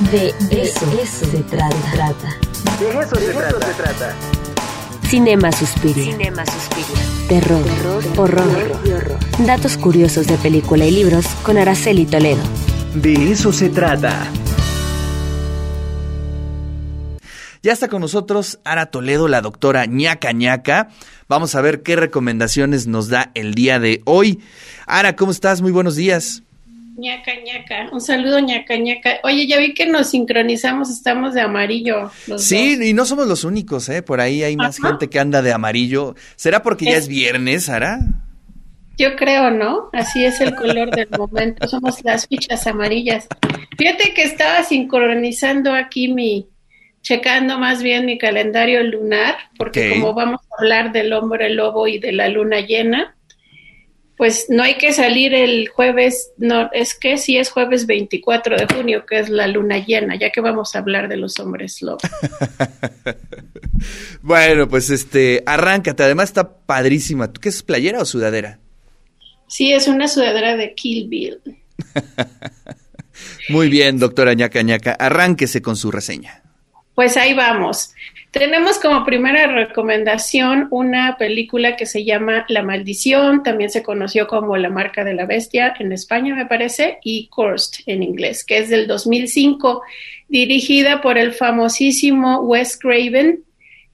De eso, se trata. De eso, se, trata. Cinema Suspiria. Cinema Suspiria. Terror, horror, Datos curiosos de película y libros con Araceli Toledo. De eso se trata. Ya está con nosotros Ara Toledo, la doctora ñaca ñaca. Vamos a ver qué recomendaciones nos da el día de hoy. Ara, ¿cómo estás? Muy buenos días. Ñaca ñaca, un saludo ñaca ñaca. Oye, ya vi que nos sincronizamos, estamos de amarillo. Los sí, dos. y no somos los únicos, ¿eh? Por ahí hay más gente que anda de amarillo. ¿Será porque ya Es- es viernes, Ara? Yo creo, ¿no? Así es el color del momento, somos las fichas amarillas. Fíjate que estaba sincronizando aquí mi, checando más bien mi calendario lunar, porque como vamos a hablar del hombre lobo y de la luna llena, pues no hay que salir el jueves, no, es que sí es jueves 24 de junio, que es la luna llena, ya que vamos a hablar de los hombres lobos. Bueno, pues este, arráncate. Además está padrísima. ¿Tú qué es playera o sudadera? Sí, es una sudadera de Kill Bill. Muy bien, doctora ñaca ñaca. Arránquese con su reseña. Pues ahí vamos. Tenemos como primera recomendación una película que se llama La Maldición, también se conoció como La Marca de la Bestia en España, me parece, y Cursed en inglés, que es del 2005, dirigida por el famosísimo Wes Craven,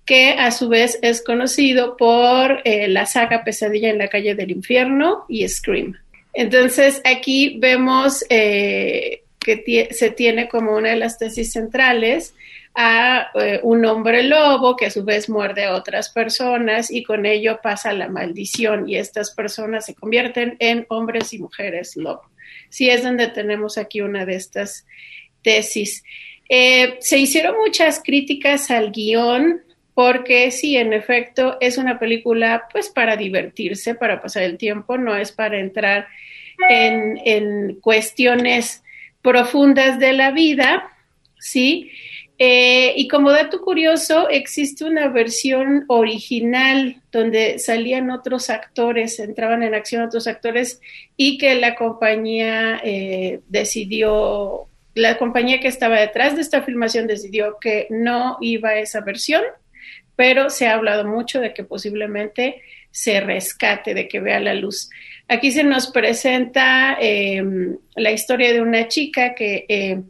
que a su vez es conocido por eh, la saga Pesadilla en la calle del infierno y Scream. Entonces aquí vemos eh, que se tiene como una de las tesis centrales a eh, un hombre lobo que a su vez muerde a otras personas y con ello pasa la maldición y estas personas se convierten en hombres y mujeres lobo. Sí es donde tenemos aquí una de estas tesis. Eh, se hicieron muchas críticas al guion porque sí, en efecto, es una película pues para divertirse, para pasar el tiempo, no es para entrar en, en cuestiones profundas de la vida, ¿sí? Eh, y como dato curioso, existe una versión original donde salían otros actores, entraban en acción otros actores y que la compañía eh, decidió, la compañía que estaba detrás de esta filmación decidió que no iba a esa versión, pero se ha hablado mucho de que posiblemente se rescate, de que vea la luz. Aquí se nos presenta eh, la historia de una chica que eh,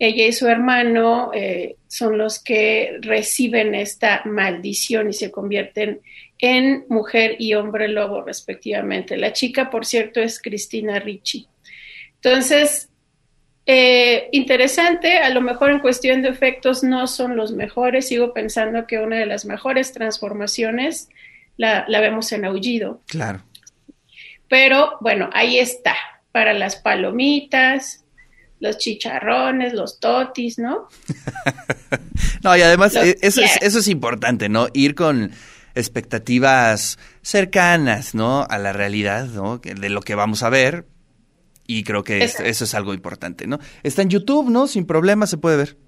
ella y su hermano eh, son los que reciben esta maldición y se convierten en mujer y hombre lobo respectivamente. La chica, por cierto, es Cristina Ricci. Entonces, eh, interesante, a lo mejor en cuestión de efectos no son los mejores, sigo pensando que una de las mejores transformaciones la, la vemos en Aullido, Claro. pero bueno, ahí está, para las palomitas, los chicharrones, los totis, ¿no? No, y además eh, eso es, eso es importante, ¿no? Ir con expectativas cercanas, ¿no? A la realidad, ¿no? De lo que vamos a ver. Y creo que es- eso es algo importante, ¿no? Está en YouTube, ¿no? Sin problema se puede ver.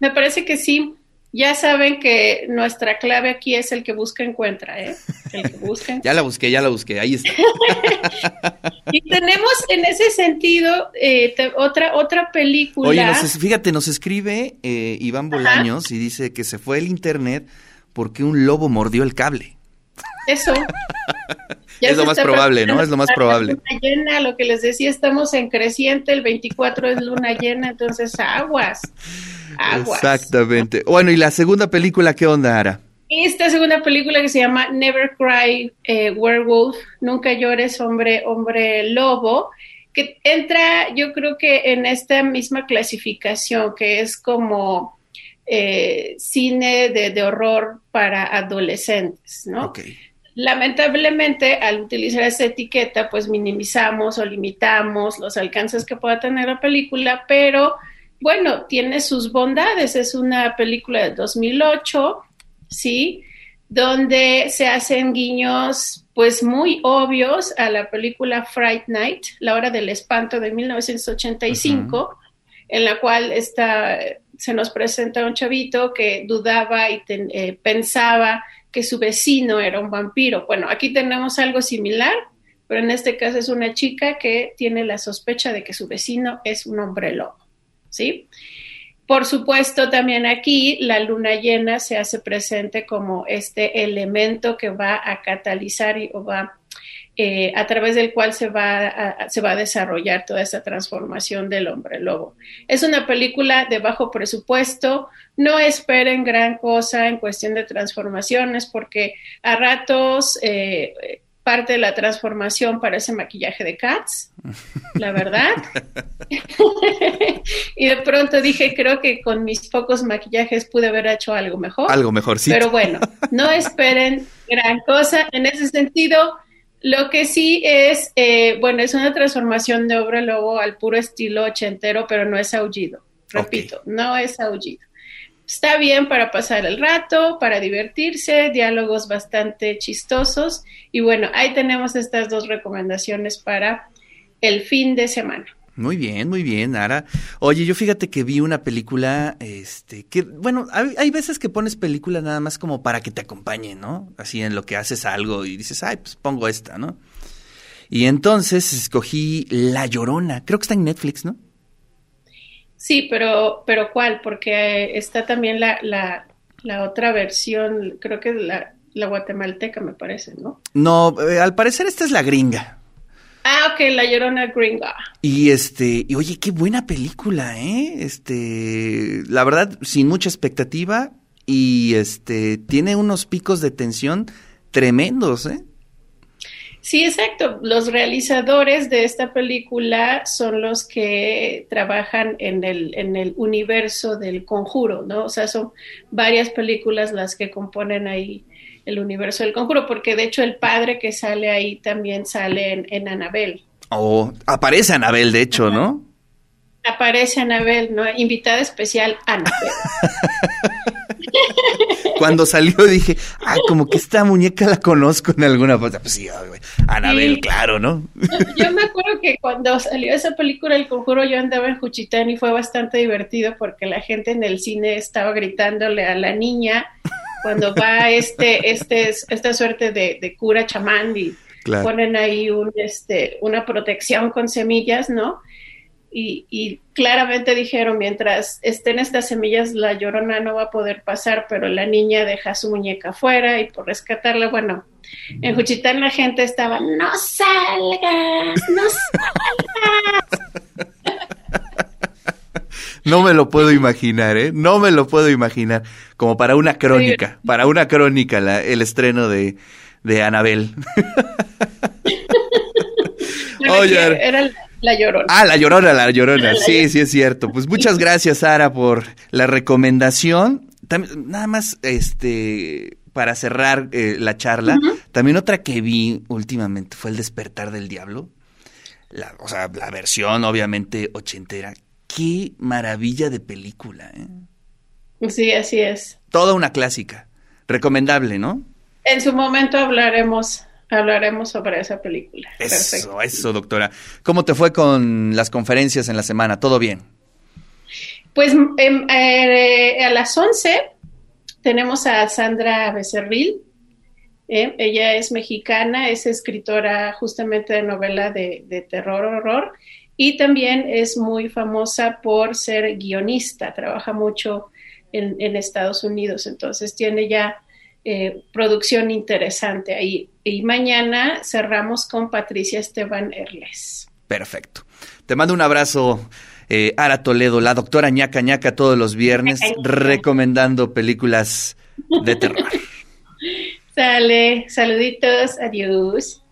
Me parece que sí. Ya saben que nuestra clave aquí es el que busca encuentra, ¿eh? El que busca Ya la busqué, ya la busqué, ahí está. Y tenemos en ese sentido eh, te- otra, otra película. Oye, nos es- fíjate, nos escribe eh, Iván Bolaños y dice que se fue el internet porque un lobo mordió el cable. Eso. Ya Es lo más probable, ¿no? Es lo más probable. Luna llena, lo que les decía, estamos en creciente, el 24 es luna llena, entonces aguas. Aguas. Exactamente. Bueno, y la segunda película, ¿qué onda, Ara? Esta segunda película que se llama Never Cry eh, Werewolf, Nunca llores, hombre, hombre lobo, que entra, yo creo que en esta misma clasificación, que es como eh, cine de, de horror para adolescentes, ¿no? Ok. Lamentablemente, al utilizar esa etiqueta, pues minimizamos o limitamos los alcances que pueda tener la película, pero bueno, tiene sus bondades. Es una película de 2008, ¿sí? Donde se hacen guiños, pues muy obvios a la película Fright Night, La Hora del Espanto de 1985, en la cual está, se nos presenta un chavito que dudaba y ten- eh, pensaba que su vecino era un vampiro. Bueno, aquí tenemos algo similar, pero en este caso es una chica que tiene la sospecha de que su vecino es un hombre lobo, ¿sí? Por supuesto, también aquí la luna llena se hace presente como este elemento que va a catalizar y o va eh, a través del cual se va, a, se va a desarrollar toda esta transformación del hombre lobo. Es una película de bajo presupuesto, no esperen gran cosa en cuestión de transformaciones porque a ratos eh, parte de la transformación parece maquillaje de Cats, la verdad. y de pronto dije, creo que con mis pocos maquillajes pude haber hecho algo mejor. Algo mejor, sí. Pero bueno, no esperen gran cosa en ese sentido. Lo que sí es, eh, bueno, es una transformación de obra lobo al puro estilo ochentero, pero no es aullido. Repito, no es aullido. Está bien para pasar el rato, para divertirse, diálogos bastante chistosos. Y bueno, ahí tenemos estas dos recomendaciones para el fin de semana. Muy bien, muy bien, Ara. Oye, yo fíjate que vi una película, este, que, bueno, hay, veces que pones película nada más como para que te acompañe, ¿no? Así en lo que haces algo y dices, ay, pues pongo esta, ¿no? Y entonces escogí La Llorona, creo que está en Netflix, ¿no? Sí, pero, pero ¿cuál? Porque está también la, la, la otra versión, creo que la, la guatemalteca, me parece, ¿no? No, eh, al parecer esta es la gringa. Ah, ok, La Llorona Gringa. Y este, y oye, qué buena película, ¿eh? Este, la verdad, sin mucha expectativa y este, tiene unos picos de tensión tremendos, ¿eh? Sí, exacto. Los realizadores de esta película son los que trabajan en el, en el universo del conjuro, ¿no? O sea, son varias películas las que componen ahí el universo del conjuro, porque de hecho el padre que sale ahí también sale en, en Anabel. Oh, aparece Anabel, de hecho, ¿no? Aparece Anabel, ¿no? Invitada especial Anabel. Cuando salió dije, ay, como que esta muñeca la conozco en alguna parte. Pues sí, Anabel, claro, ¿no? Yo me acuerdo que cuando salió esa película El Conjuro yo andaba en Juchitán y fue bastante divertido porque la gente en el cine estaba gritándole a la niña cuando va este, este, esta suerte de, cura chamán y ponen ahí un, este, una protección con semillas, ¿no? Y, claramente dijeron, mientras estén estas semillas, la llorona no va a poder pasar, pero la niña deja su muñeca afuera y por rescatarla, bueno, en Juchitán la gente estaba, no salgas, no salgas. No me lo puedo imaginar, ¿eh? No me lo puedo imaginar. Como para una crónica, para una crónica el estreno de, de Anabel. Oye, era la llorona. Ah, la llorona, la llorona. Sí, sí es cierto. Pues muchas gracias, Sara, por la recomendación. nada más, este, para cerrar eh, la charla, también otra que vi últimamente fue El despertar del diablo. La, o sea, la versión obviamente ochentera qué maravilla de película, ¿eh? Sí, así es. Toda una clásica. Recomendable, ¿no? En su momento hablaremos hablaremos sobre esa película. Eso, eso, doctora. ¿Cómo te fue con las conferencias en la semana? ¿Todo bien? Pues em, eh, a las 11 tenemos a Sandra Becerril. ¿eh? ella es mexicana, es escritora justamente de novela de, de terror, horror, y también es muy famosa por ser guionista, trabaja mucho en, Estados Unidos, entonces tiene ya eh, producción interesante ahí. Y mañana cerramos con Patricia Esteban Erles. Perfecto. Te mando un abrazo. Eh, Ara Toledo, la doctora ñaca ñaca todos los viernes, recomendando películas de terror. Sale, saluditos, adiós.